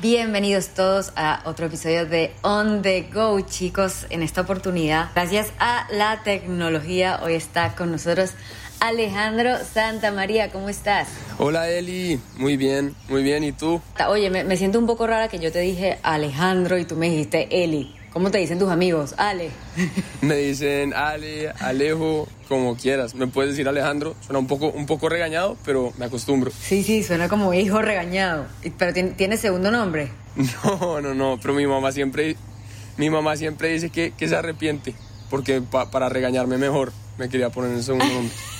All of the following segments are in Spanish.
Bienvenidos todos a otro episodio de On the Go, chicos. En esta oportunidad, gracias a la tecnología, hoy está con nosotros Alejandro Santa María. ¿Cómo estás? Hola Eli, muy bien, muy bien. ¿Y tú? Oye, me, me siento un poco rara que yo te dije Alejandro y tú me dijiste Eli. ¿Cómo te dicen tus amigos? Ale. Me dicen Ale, Alejo, como quieras. Me puedes decir Alejandro. Suena un poco, un poco regañado, pero me acostumbro. Sí, sí, suena como hijo regañado. Pero tiene, tiene segundo nombre. No, no, no. Pero mi mamá siempre, mi mamá siempre dice que, que se arrepiente, porque pa- para regañarme mejor me quería poner el segundo nombre.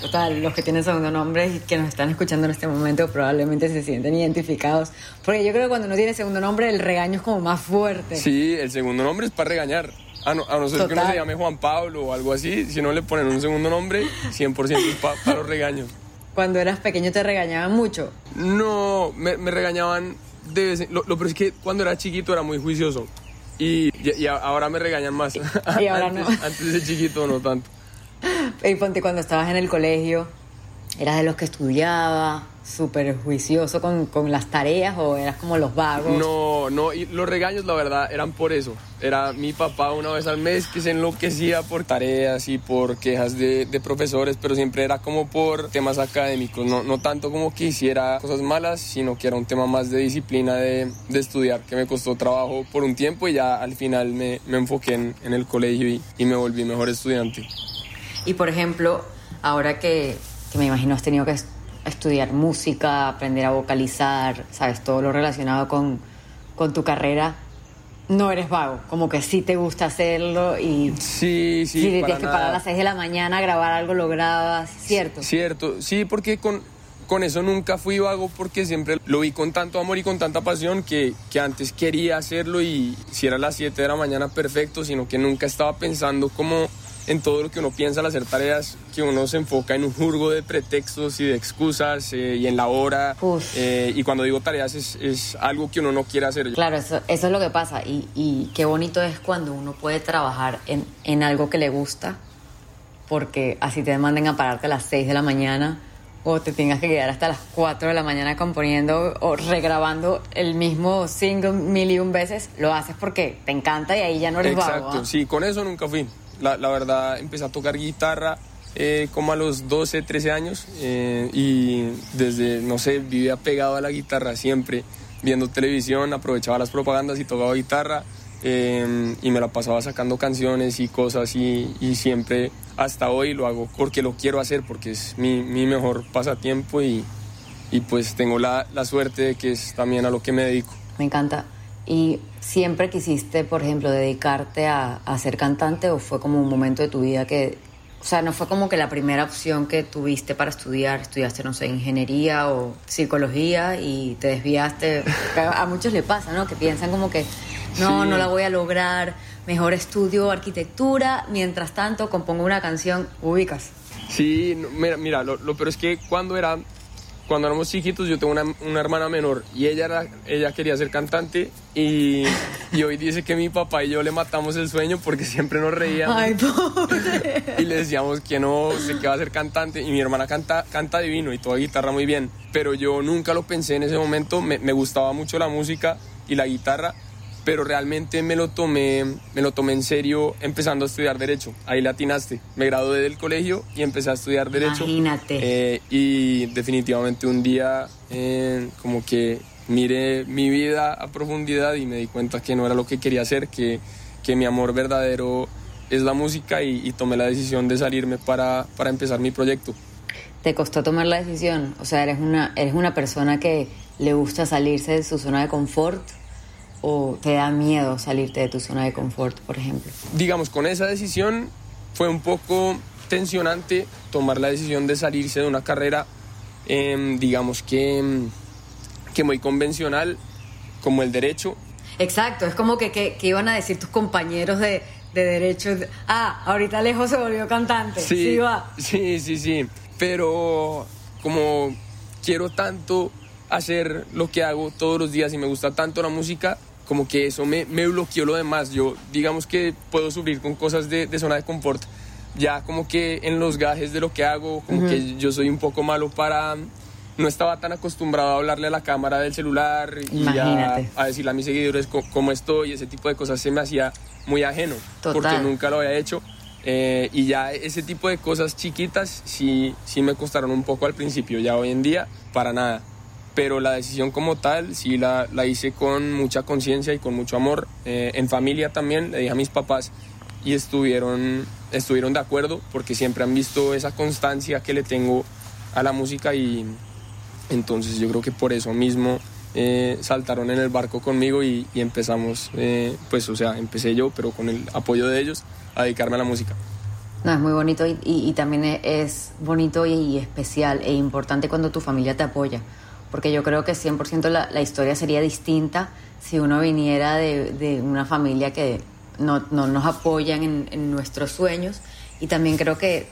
Total, los que tienen segundo nombre y que nos están escuchando en este momento probablemente se sienten identificados. Porque yo creo que cuando uno tiene segundo nombre, el regaño es como más fuerte. Sí, el segundo nombre es para regañar. A no, a no ser que uno Total. se llame Juan Pablo o algo así, si no le ponen un segundo nombre, 100% es pa- para los regaños. Cuando eras pequeño te regañaban mucho. No, me, me regañaban de vez en- lo, lo peor es que cuando era chiquito era muy juicioso. Y, y- y ahora me regañan más. Y ahora antes, no. Antes de chiquito no tanto. Y ponte cuando estabas en el colegio, ¿eras de los que estudiaba, súper juicioso con, con las tareas o eras como los vagos? No, no, y los regaños la verdad eran por eso. Era mi papá una vez al mes que se enloquecía por tareas y por quejas de, de profesores, pero siempre era como por temas académicos, no, no tanto como que hiciera cosas malas, sino que era un tema más de disciplina de, de estudiar, que me costó trabajo por un tiempo y ya al final me, me enfoqué en, en el colegio y, y me volví mejor estudiante. Y por ejemplo, ahora que, que me imagino has tenido que es- estudiar música, aprender a vocalizar, sabes, todo lo relacionado con, con tu carrera, no eres vago, como que sí te gusta hacerlo y Sí, sí, si para tienes que parar a las 6 de la mañana a grabar algo, lo grabas, ¿cierto? Cierto, sí, porque con, con eso nunca fui vago porque siempre lo vi con tanto amor y con tanta pasión que, que antes quería hacerlo y si era a las 7 de la mañana perfecto, sino que nunca estaba pensando como en todo lo que uno piensa al hacer tareas, que uno se enfoca en un jurgo de pretextos y de excusas eh, y en la hora. Eh, y cuando digo tareas es, es algo que uno no quiere hacer. Claro, eso, eso es lo que pasa. Y, y qué bonito es cuando uno puede trabajar en, en algo que le gusta, porque así te manden a pararte a las 6 de la mañana o te tengas que quedar hasta las 4 de la mañana componiendo o regrabando el mismo single mil y un veces, lo haces porque te encanta y ahí ya no eres Exacto, vago. ¿ah? sí, con eso nunca fui. La, verdad, empecé a tocar guitarra eh, como a los 12, 13 años eh, y desde, no sé, vivía pegado a la guitarra siempre, viendo televisión, aprovechaba las propagandas y tocaba guitarra eh, y me la pasaba sacando canciones y cosas y, y siempre hasta hoy lo hago porque lo quiero hacer, porque es mi, mi mejor pasatiempo y, y pues tengo la, la suerte de que es también a lo que me dedico. Me encanta. ¿Y siempre quisiste, por ejemplo, dedicarte a, a ser cantante o fue como un momento de tu vida que, o sea, no fue como que la primera opción que tuviste para estudiar, estudiaste, no sé, ingeniería o psicología y te desviaste? A, muchos le pasa, ¿no? Que piensan como que, no, Sí. no la voy a lograr, mejor estudio arquitectura, mientras tanto compongo una canción, ubicas. Sí, mira, mira lo, lo peor es que cuando era cuando éramos chiquitos yo tengo una, una hermana menor y ella era, ella quería ser cantante y, y hoy dice que mi papá y yo le matamos el sueño porque siempre nos reíamos. Ay, pobre. y le decíamos que no, sé que va a ser cantante. Y mi hermana canta, canta divino y toda guitarra muy bien, pero yo nunca lo pensé en ese momento, me, me gustaba mucho la música y la guitarra, pero realmente me lo tomé, me lo tomé en serio empezando a estudiar derecho, ahí le atinaste, me gradué del colegio y empecé a estudiar derecho. Imagínate. Eh, y definitivamente un día eh, como que miré mi vida a profundidad y me di cuenta que no era lo que quería hacer, que, que mi amor verdadero es la música y, y tomé la decisión de salirme para, para empezar mi proyecto. ¿Te costó tomar la decisión? O sea, eres una, eres una persona que le gusta salirse de su zona de confort o te da miedo salirte de tu zona de confort, por ejemplo? Digamos, con esa decisión fue un poco tensionante tomar la decisión de salirse de una carrera, em, digamos que, em, que muy convencional como el derecho. Exacto, es como que, que, que iban a decir tus compañeros de, de derecho, ah, ahorita Alejo se volvió cantante, sí, va. Sí, sí, sí, pero como quiero tanto hacer lo que hago todos los días y me gusta tanto la música, como que eso me, me bloqueó lo demás. Yo digamos que puedo sufrir con cosas de, de zona de confort ya como que en los gajes de lo que hago, como que yo soy un poco malo para... No estaba tan acostumbrado a hablarle a la cámara del celular y a, a, decirle a mis seguidores cómo estoy, ese tipo de cosas se me hacía muy ajeno, porque nunca lo había hecho. Eh, y ya ese tipo de cosas chiquitas sí, sí me costaron un poco al principio, ya hoy en día para nada. Pero la decisión como tal sí la, la hice con mucha conciencia y con mucho amor. Eh, en familia también le dije a mis papás y estuvieron, estuvieron de acuerdo porque siempre han visto esa constancia que le tengo a la música y entonces yo creo que por eso mismo eh, saltaron en el barco conmigo y, empezamos, eh, pues o sea, empecé yo, pero con el apoyo de ellos, a dedicarme a la música. No, es muy bonito y, y, también es bonito y especial e importante cuando tu familia te apoya, porque yo creo que 100% la, la historia sería distinta si uno viniera de, de una familia que no, no nos apoyan en, en, nuestros sueños y también creo que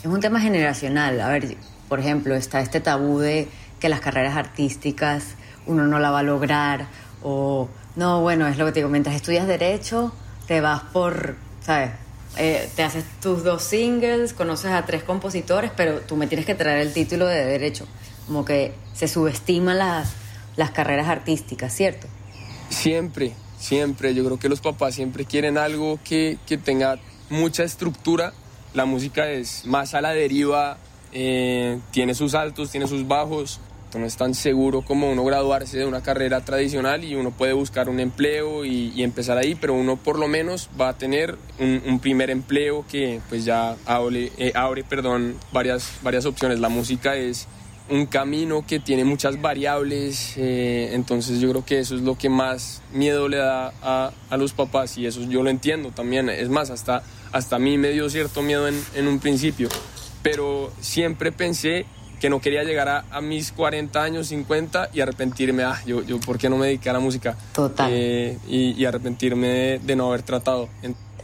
es un tema generacional. A ver, por ejemplo, está este tabú de que las carreras artísticas uno no la va a lograr o no, bueno, es lo que te digo, mientras estudias derecho te vas por, ¿sabes? Eh, te haces tus dos singles, conoces a tres compositores, pero tú me tienes que traer el título de derecho. Como que se subestiman las, las carreras artísticas, ¿cierto? Siempre, Siempre, yo creo que los papás siempre quieren algo que, que tenga mucha estructura. La música es más a la deriva, eh, tiene sus altos, tiene sus bajos. No es tan seguro como uno graduarse de una carrera tradicional y uno puede buscar un empleo y, empezar ahí, pero uno por lo menos va a tener un, un primer empleo que pues ya abre, eh, abre perdón, varias, varias opciones. La música es un camino que tiene muchas variables, eh, entonces yo creo que eso es lo que más miedo le da a, a, los papás y eso yo lo entiendo también, es más, hasta, hasta a mí me dio cierto miedo en, en un principio, pero siempre pensé que no quería llegar a, a, mis 40 años, 50 y arrepentirme, ah, yo, yo ¿por qué no me dediqué a la música? Total. Eh, y, y, arrepentirme de, de no haber tratado.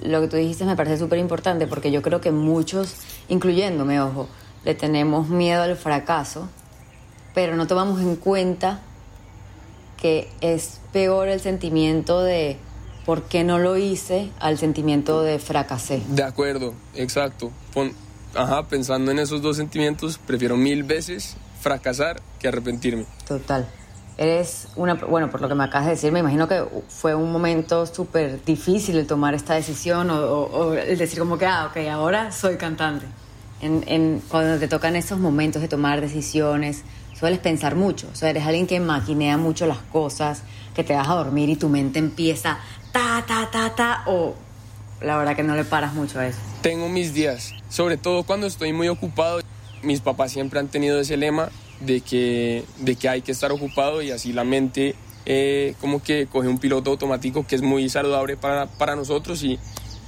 Lo que tú dijiste me parece súper importante porque yo creo que muchos, incluyéndome, ojo, le tenemos miedo al fracaso, pero no tomamos en cuenta que es peor el sentimiento de por qué no lo hice al sentimiento de fracasé. De acuerdo, exacto. Pon, ajá, pensando en esos dos sentimientos, prefiero mil veces fracasar que arrepentirme. Total. Eres una, bueno, por lo que me acabas de decir, me imagino que fue un momento súper difícil el tomar esta decisión o, o, o, el decir como que, ah, ok, ahora soy cantante en, cuando te tocan esos momentos de tomar decisiones, sueles pensar mucho. O sea, eres alguien que maquinea mucho las cosas, que te vas a dormir y tu mente empieza ta, ta, ta, ta, o la verdad que no le paras mucho a eso. Tengo mis días, sobre todo cuando estoy muy ocupado. Mis papás siempre han tenido ese lema de que, de que hay que estar ocupado y así la mente eh, como que coge un piloto automático que es muy saludable para, para nosotros y,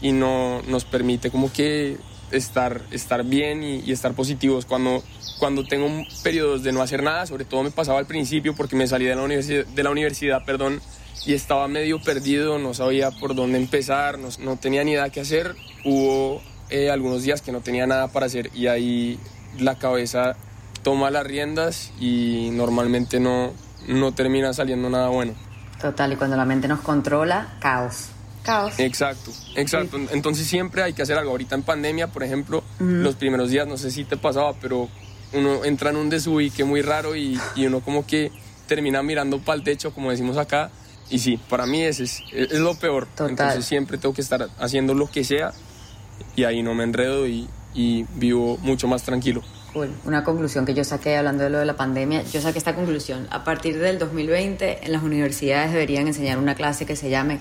y no nos permite como que estar, estar bien y, y, estar positivos. Cuando, cuando tengo periodos de no hacer nada, sobre todo me pasaba al principio porque me salí de la universidad, de la universidad perdón, y estaba medio perdido, no sabía por dónde empezar, no, no tenía ni idea qué hacer. Hubo eh, algunos días que no tenía nada para hacer y ahí la cabeza toma las riendas y normalmente no, no termina saliendo nada bueno. Total, y cuando la mente nos controla, caos caos. Exacto, exacto. Sí. Entonces siempre hay que hacer algo. Ahorita en pandemia, por ejemplo, uh -huh. los primeros días, no sé si te pasaba, pero uno entra en un desubique muy raro y, y uno como que termina mirando para el techo, como decimos acá. Y sí, para mí ese es, es, lo peor. Total. Entonces siempre tengo que estar haciendo lo que sea y ahí no me enredo y, y vivo mucho más tranquilo. Cool. Una conclusión que yo saqué hablando de lo de la pandemia, yo saqué esta conclusión. A partir del 2020 en las universidades deberían enseñar una clase que se llame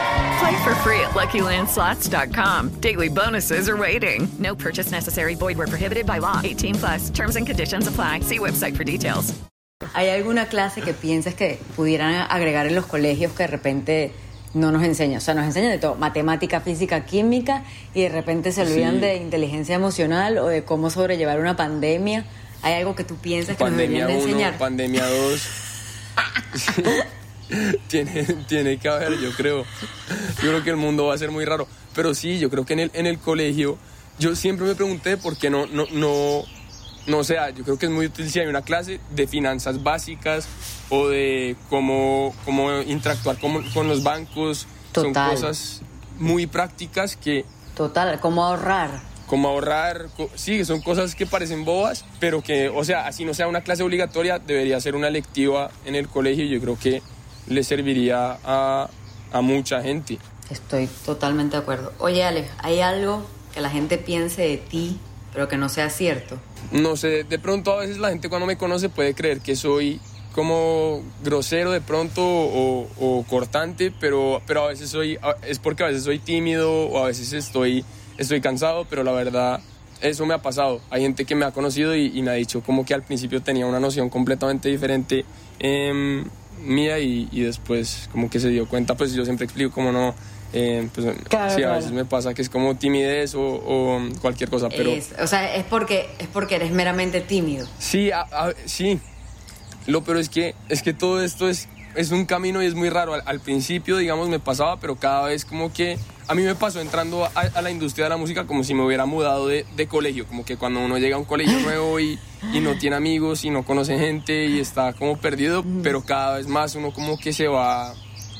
Play for free at LuckyLandSlots.com. Daily bonuses are waiting. No purchase necessary. Void were prohibited by law. 18 plus. Terms and conditions apply. See website for details. ¿Hay alguna clase que pienses que pudieran agregar en los colegios que de repente no nos enseñan? O sea, nos enseñan de todo, matemática, física, química, y de repente se olvidan Sí. de inteligencia emocional o de cómo sobrellevar una pandemia. ¿Hay algo que tú piensas que nos deberían de 1, enseñar? pandemia 2. tiene, tiene que haber, yo creo. Yo creo que el mundo va a ser muy raro. Pero sí, yo creo que en el, en el colegio, yo siempre me pregunté por qué no, no, no, no sea, yo creo que es muy útil si hay una clase de finanzas básicas o de cómo, cómo interactuar con, con los bancos. Total. Son cosas muy prácticas que Total, ¿cómo ahorrar? como ahorrar, sí, son cosas que parecen bobas, pero que, o sea, así no sea una clase obligatoria, debería ser una electiva en el colegio y yo creo que le serviría a, a mucha gente. Estoy totalmente de acuerdo. Oye, Alex, ¿hay algo que la gente piense de ti, pero que no sea cierto? No sé, de pronto a veces la gente cuando me conoce puede creer que soy como grosero de pronto o, o cortante, pero, pero a veces soy, es porque a veces soy tímido o a veces estoy, estoy cansado, pero la verdad eso me ha pasado. Hay gente que me ha conocido y, y me ha dicho como que al principio tenía una noción completamente diferente em, mía y, y después como que se dio cuenta, pues yo siempre explico cómo no. em, pues, Claro, sí, a claro. veces me pasa que es como timidez o, o cualquier cosa, pero... Es- o sea, es porque, es porque eres meramente tímido. Sí, a- a- sí. Lo peor es que, es que todo esto es, es un camino y es muy raro. Al, al principio, digamos, me pasaba, pero cada vez como que... A mí me pasó entrando a, a la industria de la música como si me hubiera mudado de, de colegio. Como que cuando uno llega a un colegio nuevo y, y no tiene amigos y no conoce gente y está como perdido, pero cada vez más uno como que se va,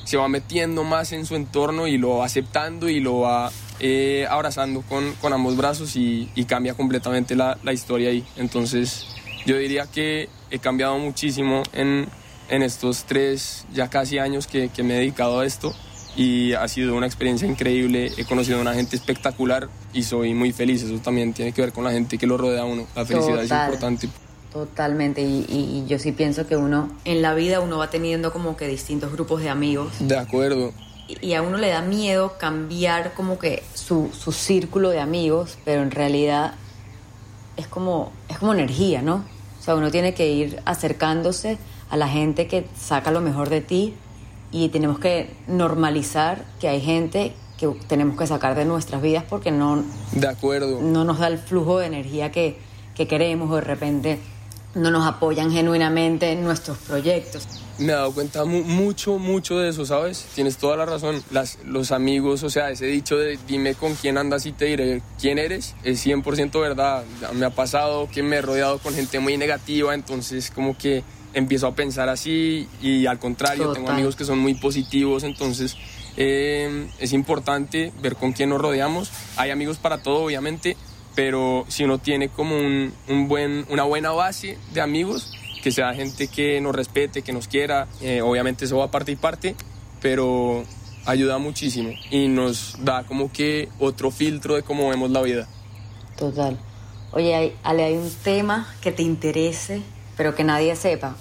se va metiendo más en su entorno y lo va aceptando y lo va eh, abrazando con, con ambos brazos y, y cambia completamente la, la historia ahí. Entonces yo diría que he cambiado muchísimo en, en estos tres, ya casi años que, que me he dedicado a esto y ha sido una experiencia increíble. He conocido a una gente espectacular y soy muy feliz. Eso también tiene que ver con la gente que lo rodea a uno. La felicidad es importante. Totalmente, y yo sí pienso que uno, en la vida uno va teniendo como que distintos grupos de amigos De acuerdo. y y a uno le da miedo cambiar como que su, su círculo de amigos, pero en realidad es como, es como energía, ¿no? O sea, uno tiene que ir acercándose a la gente que saca lo mejor de ti y tenemos que normalizar que hay gente que tenemos que sacar de nuestras vidas porque no, De acuerdo. no nos da el flujo de energía que, que queremos o de repente no nos apoyan genuinamente en nuestros proyectos. Me he dado cuenta mu- mucho, mucho de eso, ¿sabes? Tienes toda la razón. Las, los amigos, o sea, ese dicho de dime con quién andas y te diré quién eres, es 100% verdad. Me ha pasado que me he rodeado con gente muy negativa, entonces como que empiezo a pensar así y al contrario, tengo Total. amigos que son muy positivos, entonces eh, es importante ver con quién nos rodeamos. Hay amigos para todo, obviamente, pero si uno tiene como un, un buen, una buena base de amigos, que sea gente que nos respete, que nos quiera, eh, obviamente eso va parte y parte, pero ayuda muchísimo y nos da como que otro filtro de cómo vemos la vida. Total. Oye, Ale, hay un tema que te interese, pero que nadie sepa.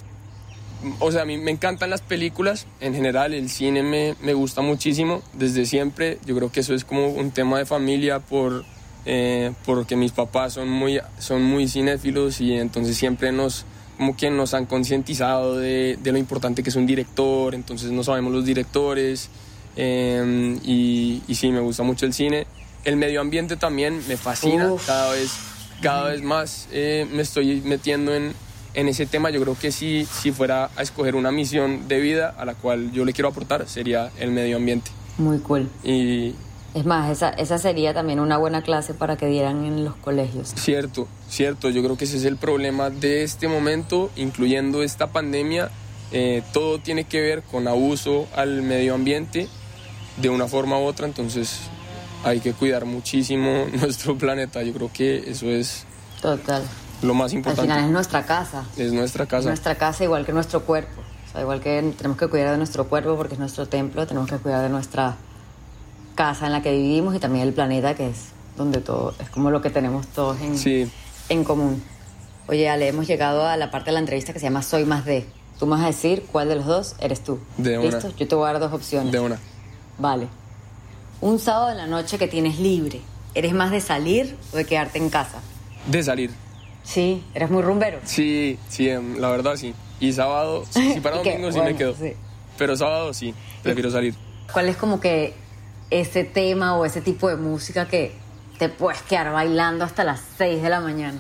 O sea, a mí me encantan las películas, en general el cine me, me gusta muchísimo, desde siempre, yo creo que eso es como un tema de familia por, eh, porque mis papás son muy, son muy cinéfilos y entonces siempre nos, como que nos han concientizado de, de lo importante que es un director, entonces no sabemos los directores eh, y, y sí, me gusta mucho el cine. El medio ambiente también me fascina, Uf. cada vez, cada vez más eh, me estoy metiendo en, en ese tema. Yo creo que si, si fuera a escoger una misión de vida a la cual yo le quiero aportar, sería el medio ambiente. Muy cool. Y Es más, esa, esa sería también una buena clase para que dieran en los colegios. cierto, cierto, yo creo que ese es el problema de este momento, incluyendo esta pandemia. Eh, todo tiene que ver con abuso al medio ambiente de una forma u otra, entonces hay que cuidar muchísimo nuestro planeta. Yo creo que eso es Total. Lo más Al importante. final es nuestra casa. Es nuestra casa. Nuestra casa igual que nuestro cuerpo. O sea, igual que tenemos que cuidar de nuestro cuerpo porque es nuestro templo, tenemos que cuidar de nuestra casa en la que vivimos y también el planeta que es donde todo, es como lo que tenemos todos en, Sí. en común. Oye, Ale, hemos llegado a la parte de la entrevista que se llama Soy más de. Tú me vas a decir cuál de los dos eres tú. De una. ¿Listo? Yo te voy a dar dos opciones. De una. Vale. Un sábado en la noche que tienes libre, ¿eres más de salir o de quedarte en casa? De salir. Sí, eres muy rumbero. Sí, sí, em, la verdad sí. Y sábado, si si para domingo sí Bueno, me quedo. sí. Pero sábado sí, prefiero salir. ¿Cuál es como que ese tema o ese tipo de música que te puedes quedar bailando hasta las 6 de la mañana?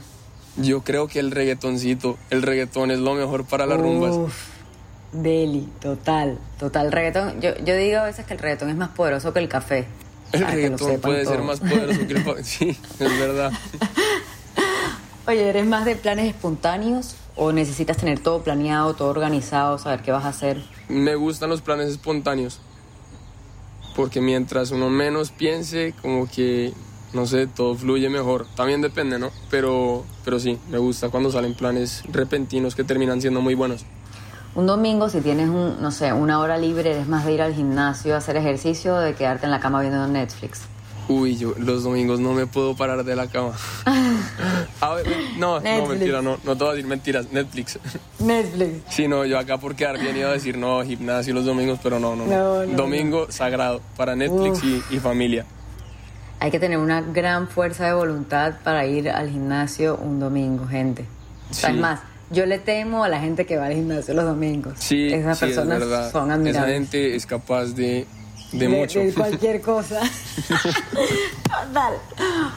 Yo creo que el reggaetoncito, el reggaetón es lo mejor para las rumbas. Uf, deli, total, total. Reggaetón, yo, yo digo a veces que el reggaetón es más poderoso que el café. El reggaetón puede ser más poderoso que el pa- Sí, es verdad. Oye, ¿eres más de planes espontáneos o necesitas tener todo planeado, todo organizado, saber qué vas a hacer? Me gustan los planes espontáneos. Porque mientras uno menos piense, como que, no sé, todo fluye mejor. También depende, ¿no? Pero, pero sí, me gusta cuando salen planes repentinos que terminan siendo muy buenos. Un domingo, si tienes, un, no sé, una hora libre, ¿eres más de ir al gimnasio a hacer ejercicio de quedarte en la cama viendo Netflix? Uy, yo los domingos no me puedo parar de la cama. A ver, no, no, mentira, no, no te voy a decir mentiras, Netflix. Netflix. Sí, no, yo acá por quedar bien iba a decir no, gimnasio los domingos, pero no, no, No, no, Domingo sagrado para Netflix y, y familia. Hay que tener una gran fuerza de voluntad para ir al gimnasio un domingo, gente. O sea, Sí. Es más, yo le temo a la gente que va al gimnasio los domingos. Sí, Esas sí, es personas verdad. son Esa admirables. gente es capaz de, de, mucho. De cualquier cosa. Total.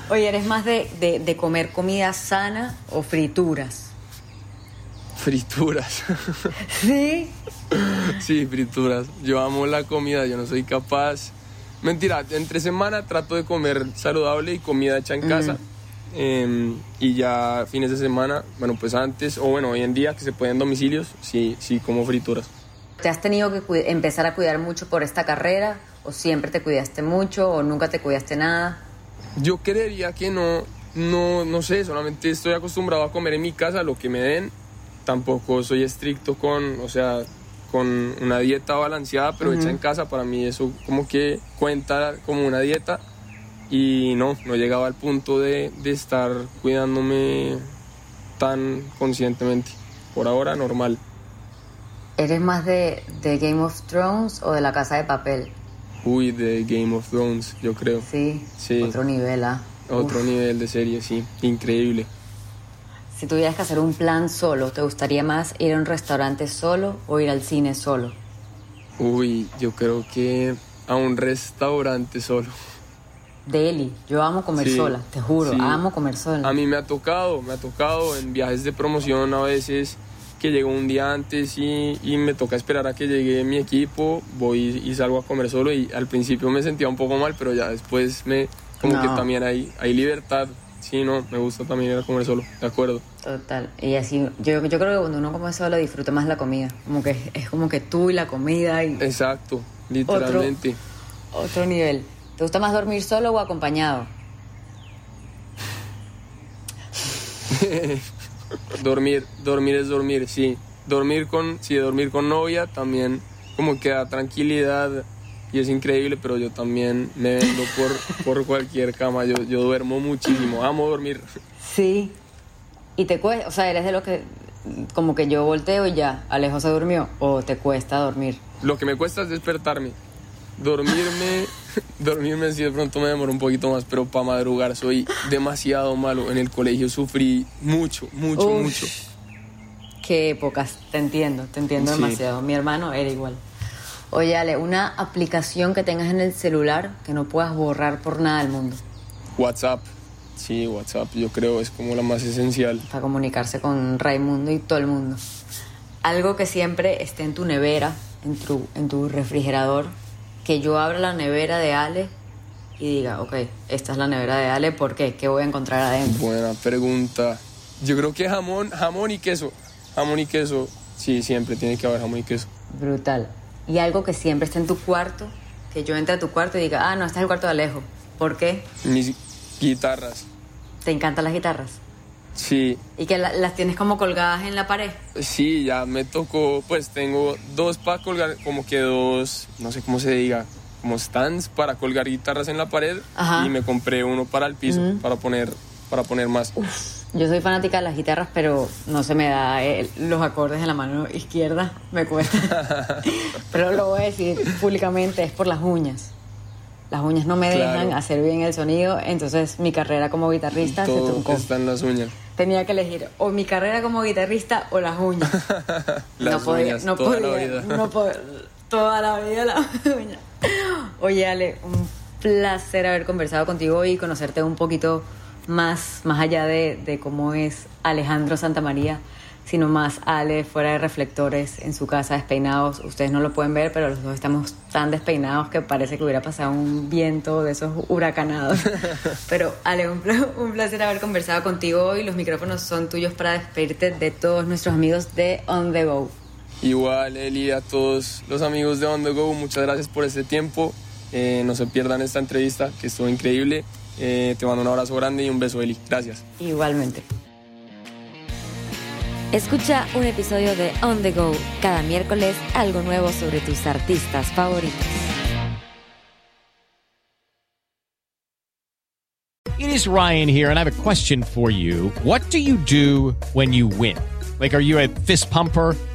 Oye, ¿eres más de, de- de comer comida sana o frituras? Frituras. Sí. sí, frituras. Yo amo la comida, yo no soy capaz. Mentira, entre semana trato de comer saludable y comida hecha en casa. Em, y ya fines de semana, bueno, pues antes, o bueno, hoy en día que se pueden domicilios, sí, sí como frituras. ¿Te has tenido que empezar a cuidar mucho por esta carrera? ¿O siempre te cuidaste mucho? ¿O nunca te cuidaste nada? Yo creería que no, no, no sé, solamente estoy acostumbrado a comer en mi casa lo que me den. Tampoco soy estricto con, o sea, con una dieta balanceada, pero hecha en casa, para mí eso como que cuenta como una dieta. Y no, no llegaba al punto de, de estar cuidándome tan conscientemente. Por ahora, normal. ¿Eres más de, de Game of Thrones o de la Casa de Papel? Uy, de Game of Thrones, yo creo. Sí. Sí. Otro nivel, ¿ah? Otro Uf. nivel de serie, sí. Increíble. Si tuvieras que hacer un plan solo, ¿te gustaría más ir a un restaurante solo o ir al cine solo? Uy, yo creo que a un restaurante solo. Deli, yo amo comer Sí, sola, te juro, sí. amo comer sola. A mí me ha tocado, me ha tocado en viajes de promoción a veces que llego un día antes y, y me toca esperar a que llegue mi equipo, voy y salgo a comer solo y al principio me sentía un poco mal, pero ya después me como que también hay, hay libertad. Sí, no, me gusta también ir a comer solo, de acuerdo. Total. Y así, yo, yo creo que cuando uno come solo disfruta más la comida. Como que es como que tú y la comida y Exacto, literalmente. otro nivel. ¿Te gusta más dormir solo o acompañado? Dormir, dormir es dormir, sí. Dormir con, sí, dormir con novia también como que da tranquilidad y es increíble, pero yo también me vendo por, por cualquier cama. Yo, yo duermo muchísimo, amo dormir. Sí. Y te cuesta, o sea, eres de los que como que yo volteo y ya, Alejo se durmió o te cuesta dormir. Lo que me cuesta es despertarme. Dormirme, dormirme si de pronto me demoro un poquito más, pero para madrugar soy demasiado malo. En el colegio sufrí mucho, mucho, Uf. mucho. Qué épocas, te entiendo, te entiendo Sí. demasiado. Mi hermano era igual. Oye, Ale, una aplicación que tengas en el celular que no puedas borrar por nada del mundo WhatsApp, sí, WhatsApp yo creo es como la más esencial. para comunicarse con Raimundo y todo el mundo. Algo que siempre esté en tu nevera, en tu, en tu refrigerador, que yo abra la nevera de Ale y diga, ok, esta es la nevera de Ale, ¿por qué? ¿Qué voy a encontrar adentro? Buena pregunta. Yo creo que jamón, jamón y queso. Jamón y queso, sí, siempre tiene que haber jamón y queso. Brutal. Y algo que siempre esté en tu cuarto, que yo entre a tu cuarto y diga, ah, no, este es el cuarto de Alejo. ¿Por qué? Mis guitarras, ¿Te encantan las guitarras? Sí, y que la- las tienes como colgadas en la pared. sí, ya me tocó, pues tengo dos para colgar, como que dos, no sé cómo se diga, como stands para colgar guitarras en la pared Ajá. y me compré uno para el piso, para poner para poner más. Yo soy fanática de las guitarras, pero no se me da el- los acordes de la mano izquierda, me cuesta. pero lo voy a decir públicamente, es por las uñas. Las uñas no me Claro. dejan hacer bien el sonido, entonces mi carrera como guitarrista se Todo truncó. está en las uñas. Tenía que elegir o mi carrera como guitarrista o las uñas. Las no podía, uñas, no toda la podía, vida. no podía, toda la vida la uña. Oye, Ale, un placer haber conversado contigo y conocerte un poquito más, más allá de, de cómo es Alejandro Santamaría, sino más Ale fuera de reflectores en su casa despeinados. Ustedes no lo pueden ver, pero los dos estamos tan despeinados que parece que hubiera pasado un viento de esos huracanados. Pero Ale, un, un placer haber conversado contigo hoy. Los micrófonos son tuyos para despedirte de todos nuestros amigos de On The Go. Igual, Eli, a todos los amigos de On The Go, muchas gracias por este tiempo. Eh, no se pierdan esta entrevista, que estuvo increíble. Eh, te mando un abrazo grande y un beso, Eli. Gracias. Igualmente. Escucha un episodio de On The Go cada miércoles, algo nuevo sobre tus artistas favoritos. It is Ryan here, and I have a question for you. What do you do when you win? Like, are you a fist pumper?